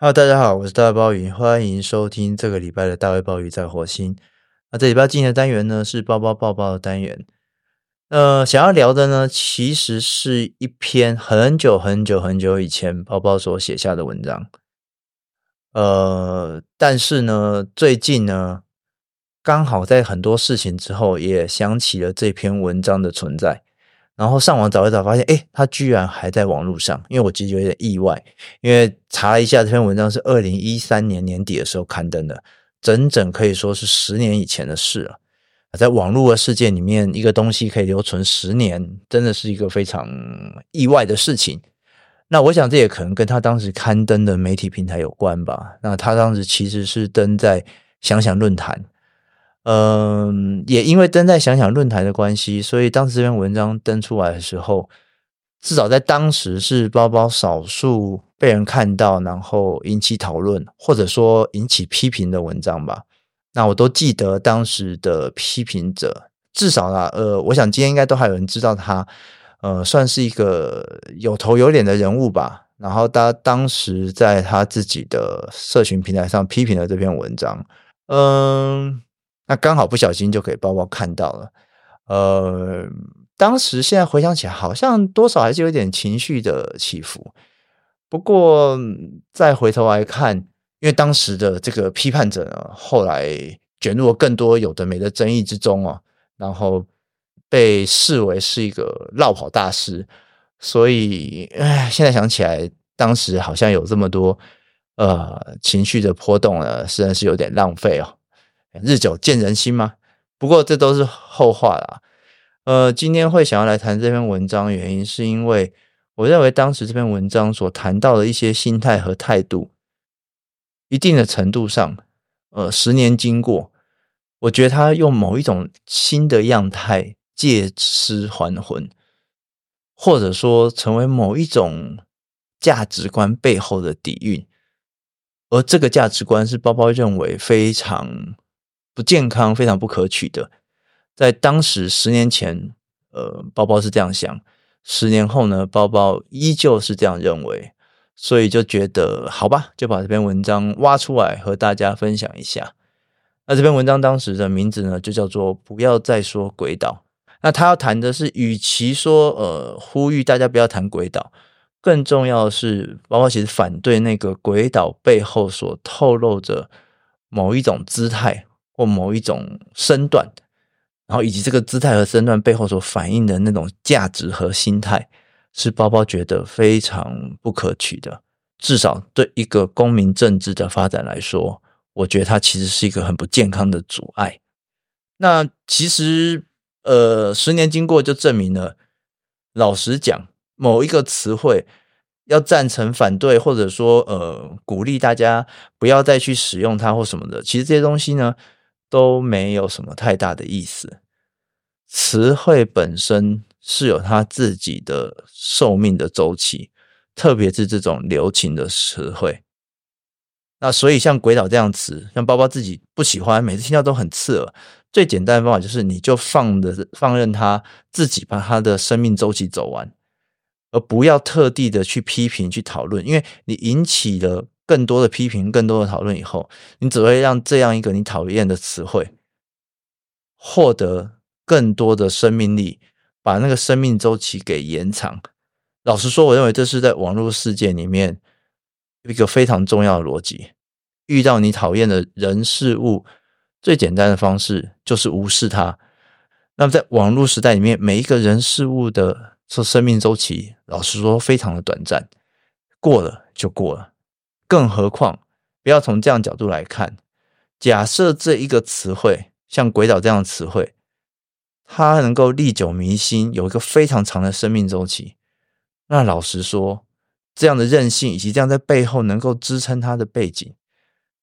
Hello，大家好，我是大卫鲍鱼，欢迎收听这个礼拜的大卫鲍鱼在火星。那这礼拜进行的单元呢是包包报报的单元。呃，想要聊的呢，其实是一篇很久很久很久以前包包所写下的文章。呃，但是呢，最近呢，刚好在很多事情之后，也想起了这篇文章的存在。然后上网找一找，发现诶，他居然还在网络上。因为我其实有点意外，因为查了一下，这篇文章是二零一三年年底的时候刊登的，整整可以说是十年以前的事了。在网络的世界里面，一个东西可以留存十年，真的是一个非常意外的事情。那我想这也可能跟他当时刊登的媒体平台有关吧。那他当时其实是登在想想论坛。嗯，也因为登在想想论坛的关系，所以当时这篇文章登出来的时候，至少在当时是包包少数被人看到，然后引起讨论，或者说引起批评的文章吧。那我都记得当时的批评者，至少啦，呃，我想今天应该都还有人知道他，呃，算是一个有头有脸的人物吧。然后他当时在他自己的社群平台上批评了这篇文章，嗯。那刚好不小心就给包包看到了，呃，当时现在回想起来，好像多少还是有点情绪的起伏。不过再回头来看，因为当时的这个批判者呢，后来卷入了更多有的没的争议之中哦，然后被视为是一个落跑大师，所以，哎，现在想起来，当时好像有这么多呃情绪的波动呢，实在是有点浪费哦。日久见人心吗？不过这都是后话啦。呃，今天会想要来谈这篇文章，原因是因为我认为当时这篇文章所谈到的一些心态和态度，一定的程度上，呃，十年经过，我觉得他用某一种新的样态借尸还魂，或者说成为某一种价值观背后的底蕴，而这个价值观是包包认为非常。不健康，非常不可取的。在当时，十年前，呃，包包是这样想；十年后呢，包包依旧是这样认为。所以就觉得，好吧，就把这篇文章挖出来和大家分享一下。那这篇文章当时的名字呢，就叫做“不要再说鬼岛”。那他要谈的是，与其说呃呼吁大家不要谈鬼岛，更重要的是，包包其实反对那个鬼岛背后所透露着某一种姿态。或某一种身段，然后以及这个姿态和身段背后所反映的那种价值和心态，是包包觉得非常不可取的。至少对一个公民政治的发展来说，我觉得它其实是一个很不健康的阻碍。那其实，呃，十年经过就证明了，老实讲，某一个词汇要赞成、反对，或者说呃鼓励大家不要再去使用它或什么的，其实这些东西呢。都没有什么太大的意思。词汇本身是有它自己的寿命的周期，特别是这种流行的词汇。那所以像“鬼岛”这样词，像包包自己不喜欢，每次听到都很刺耳。最简单的方法就是，你就放的放任它自己把它的生命周期走完，而不要特地的去批评、去讨论，因为你引起了。更多的批评，更多的讨论以后，你只会让这样一个你讨厌的词汇获得更多的生命力，把那个生命周期给延长。老实说，我认为这是在网络世界里面一个非常重要的逻辑。遇到你讨厌的人事物，最简单的方式就是无视它。那么，在网络时代里面，每一个人事物的说生命周期，老实说非常的短暂，过了就过了。更何况，不要从这样角度来看。假设这一个词汇像“鬼岛”这样的词汇，它能够历久弥新，有一个非常长的生命周期。那老实说，这样的韧性以及这样在背后能够支撑它的背景，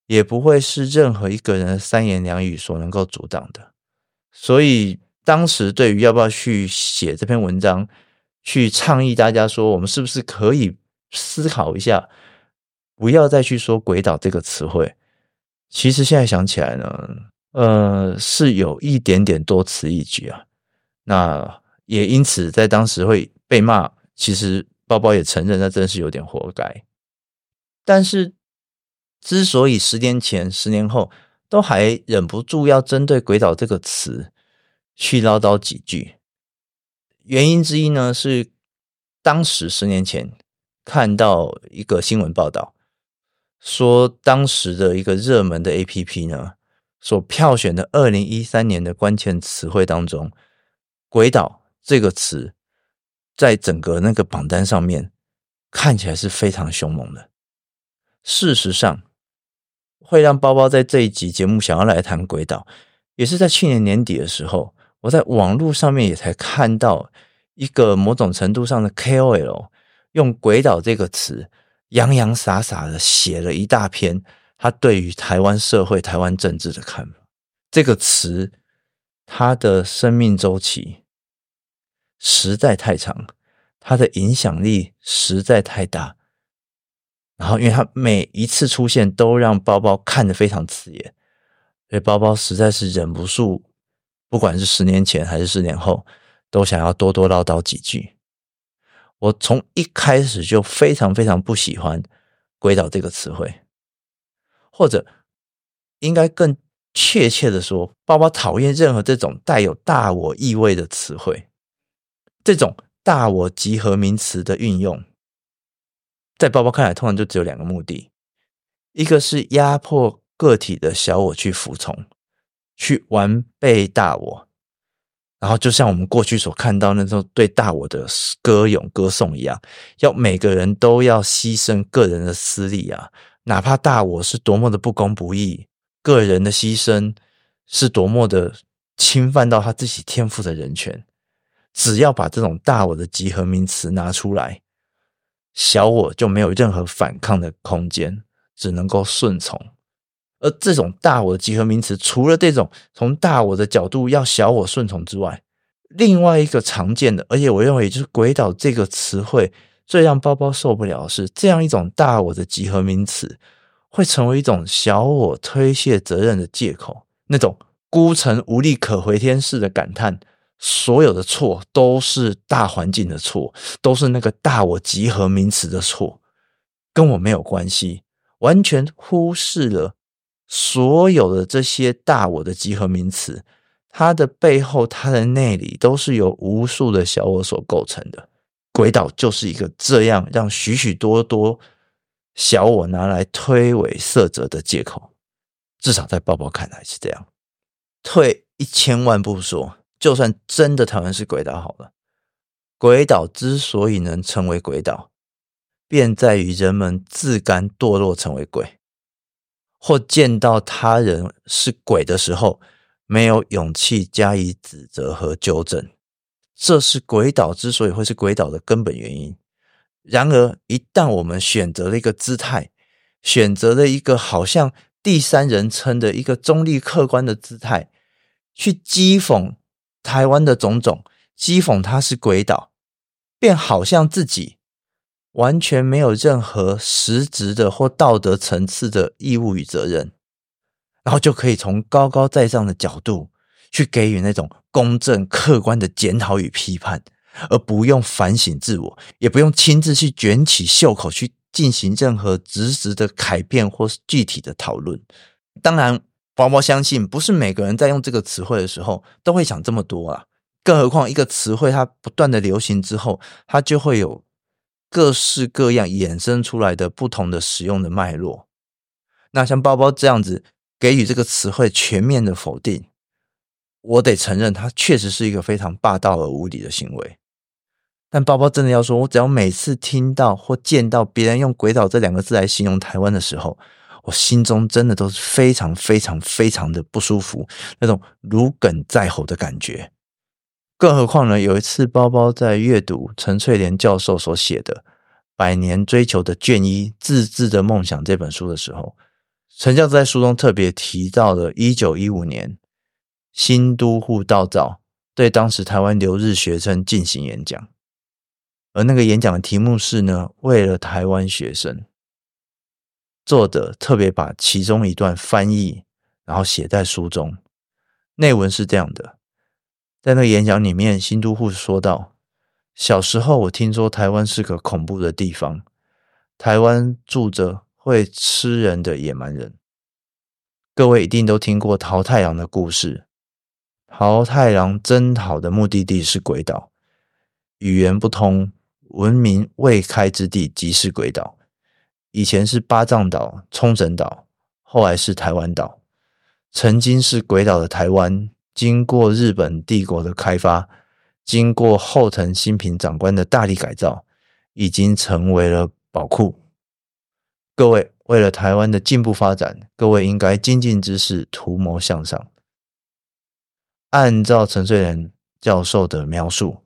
也不会是任何一个人三言两语所能够阻挡的。所以，当时对于要不要去写这篇文章，去倡议大家说，我们是不是可以思考一下？不要再去说“鬼岛”这个词汇。其实现在想起来呢，呃，是有一点点多此一举啊。那也因此在当时会被骂。其实包包也承认，那真是有点活该。但是之所以十年前、十年后都还忍不住要针对“鬼岛”这个词去唠叨几句，原因之一呢是，当时十年前看到一个新闻报道，说当时的一个热门的 APP 呢，所票选的二零一三年的关键词汇当中，“鬼岛”这个词在整个那个榜单上面看起来是非常凶猛的。事实上，会让包包在这一集节目想要来谈鬼岛，也是在去年年底的时候，我在网络上面也才看到一个某种程度上的 KOL 用“鬼岛”这个词洋洋洒洒的写了一大篇他对于台湾社会、台湾政治的看法。这个词，它的生命周期实在太长，它的影响力实在太大。然后，因为他每一次出现都让包包看得非常刺眼，所以包包实在是忍不住，不管是十年前还是十年后，都想要多多唠叨几句。我从一开始就非常非常不喜欢“鬼岛”这个词汇，或者应该更确切的说，包包讨厌任何这种带有大我意味的词汇，这种大我集合名词的运用。在包包看来，通常就只有两个目的：一个是压迫个体的小我去服从，去完备大我，然后就像我们过去所看到那种对大我的歌咏歌颂一样，要每个人都要牺牲个人的私利啊，哪怕大我是多么的不公不义，个人的牺牲是多么的侵犯到他自己天赋的人权，只要把这种大我的集合名词拿出来。小我就没有任何反抗的空间，只能够顺从。而这种大我的集合名词，除了这种从大我的角度要小我顺从之外，另外一个常见的，而且我认为也就是“鬼岛”这个词汇最让包包受不了的是，这样一种大我的集合名词会成为一种小我推卸责任的借口，那种孤城无力可回天式的感叹。所有的错都是大环境的错，都是那个大我集合名词的错，跟我没有关系，完全忽视了所有的这些大我的集合名词，它的背后、它的内里都是由无数的小我所构成的。鬼岛就是一个这样让许许多多小我拿来推诿色泽的借口，至少在包包看来是这样。退一千万步说。就算真的台湾是鬼岛好了，鬼岛之所以能成为鬼岛，便在于人们自甘堕落成为鬼，或见到他人是鬼的时候，没有勇气加以指责和纠正，这是鬼岛之所以会是鬼岛的根本原因。然而，一旦我们选择了一个姿态，选择了一个好像第三人称的一个中立客观的姿态，去讥讽。台湾的种种讥讽它是鬼岛，便好像自己完全没有任何实质的或道德层次的义务与责任，然后就可以从高高在上的角度去给予那种公正客观的检讨与批判，而不用反省自我，也不用亲自去卷起袖口去进行任何实质的改变或是具体的讨论。当然。包包相信，不是每个人在用这个词汇的时候都会想这么多啊。更何况，一个词汇它不断的流行之后，它就会有各式各样衍生出来的不同的使用的脉络。那像包包这样子给予这个词汇全面的否定，我得承认，它确实是一个非常霸道而无理的行为。但包包真的要说，我只要每次听到或见到别人用“鬼岛”这两个字来形容台湾的时候，我心中真的都是非常非常非常的不舒服，那种如鲠在喉的感觉。更何况呢，有一次包包在阅读陈翠莲教授所写的《百年追求的卷一：自治的梦想》这本书的时候，陈教授在书中特别提到了一九一五年新都护道造对当时台湾留日学生进行演讲，而那个演讲的题目是呢，为了台湾学生。作者特别把其中一段翻译，然后写在书中。内文是这样的：在那个演讲里面，新都护说道：“小时候我听说台湾是个恐怖的地方，台湾住着会吃人的野蛮人。各位一定都听过桃太郎的故事。桃太郎征讨的目的地是鬼岛，语言不通、文明未开之地即是鬼岛。以前是八丈岛、冲绳岛，后来是台湾岛。曾经是鬼岛的台湾，经过日本帝国的开发，经过后藤新平长官的大力改造，已经成为了宝库。各位，为了台湾的进步发展，各位应该精进知识，图谋向上。按照陈穗然教授的描述，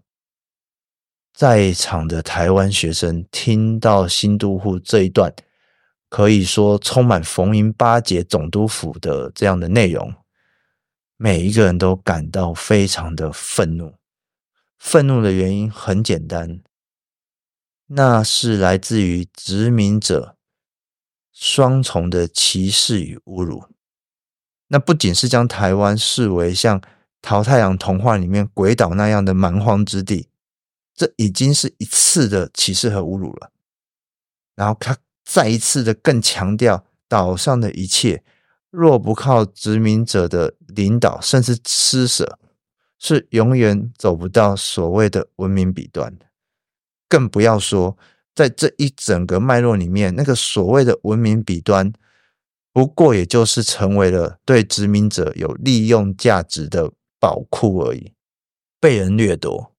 在场的台湾学生听到新都护这一段，可以说充满逢迎巴结总督府的这样的内容，每一个人都感到非常的愤怒。愤怒的原因很简单，那是来自于殖民者双重的歧视与侮辱。那不仅是将台湾视为像淘太阳童话里面鬼岛那样的蛮荒之地，这已经是一次的歧视和侮辱了。然后他再一次的更强调，岛上的一切若不靠殖民者的领导，甚至施舍，是永远走不到所谓的文明彼端的。更不要说在这一整个脉络里面，那个所谓的文明彼端，不过也就是成为了对殖民者有利用价值的。宝库而已，被人掠夺，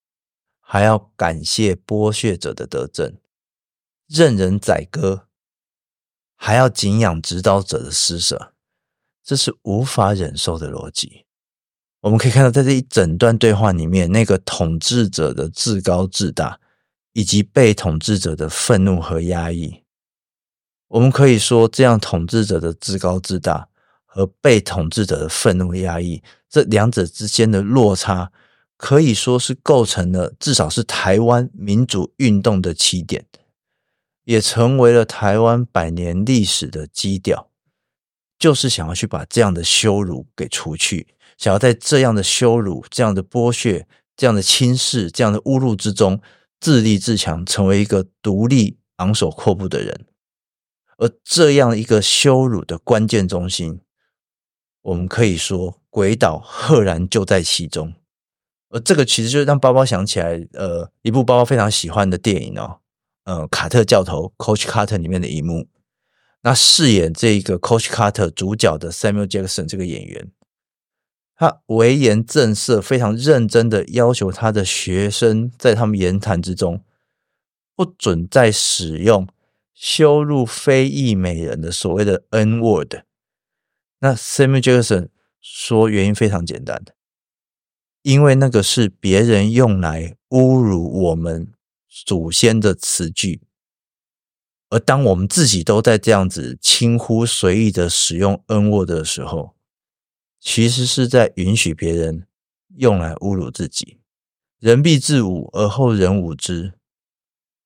还要感谢剥削者的德政，任人宰割，还要敬仰指导者的施舍，这是无法忍受的逻辑。我们可以看到，在这一整段对话里面，那个统治者的自高自大，以及被统治者的愤怒和压抑。我们可以说，这样统治者的自高自大和被统治者的愤怒压抑。这两者之间的落差，可以说是构成了至少是台湾民主运动的起点，也成为了台湾百年历史的基调，就是想要去把这样的羞辱给除去，想要在这样的羞辱、这样的剥削、这样的轻视、这样的侮辱之中自立自强，成为一个独立、昂首阔步的人。而这样一个羞辱的关键中心，我们可以说。鬼岛赫然就在其中，而这个其实就是让包包想起来，呃，一部包包非常喜欢的电影哦，呃，卡特教头 Coach Carter 里面的一幕。那饰演这个 Coach Carter 主角的 Samuel Jackson 这个演员，他为言正色，非常认真的要求他的学生在他们言谈之中，不准再使用羞辱非裔美人的所谓的 N word。那 Samuel Jackson。说原因非常简单的，因为那个是别人用来侮辱我们祖先的词句，而当我们自己都在这样子轻忽随意的使用 N word 的时候，其实是在允许别人用来侮辱自己。人必自侮而后人侮之。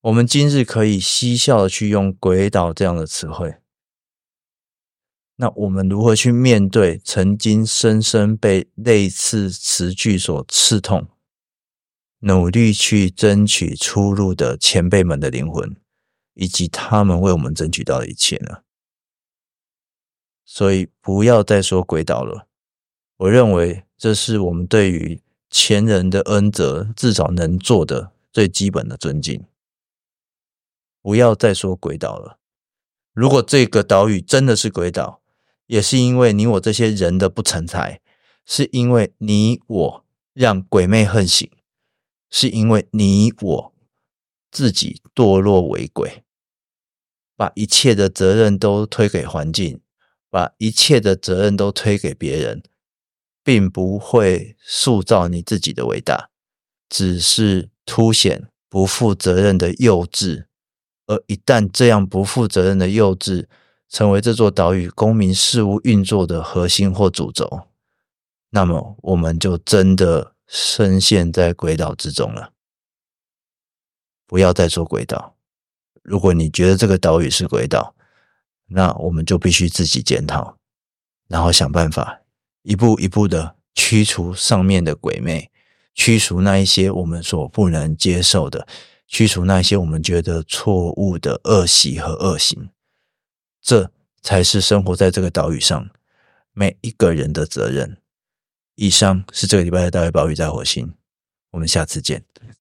我们今日可以嬉笑的去用“鬼岛”这样的词汇。那我们如何去面对曾经深深被类似词句所刺痛，努力去争取出路的前辈们的灵魂，以及他们为我们争取到的一切呢？所以不要再说鬼岛了，我认为这是我们对于前人的恩泽至少能做的最基本的尊敬。不要再说鬼岛了，如果这个岛屿真的是鬼岛。也是因为你我这些人的不成才，是因为你我让鬼魅横行，是因为你我自己堕落为鬼，把一切的责任都推给环境，把一切的责任都推给别人，并不会塑造你自己的伟大，只是凸显不负责任的幼稚。而一旦这样不负责任的幼稚，成为这座岛屿公民事务运作的核心或主轴，那么我们就真的深陷在鬼岛之中了。不要再做鬼岛，如果你觉得这个岛屿是鬼岛，那我们就必须自己检讨，然后想办法一步一步的驱除上面的鬼魅，驱除那一些我们所不能接受的，驱除那一些我们觉得错误的恶习和恶行。这才是生活在这个岛屿上每一个人的责任。以上是这个礼拜的大卫鲍鱼在火星，我们下次见。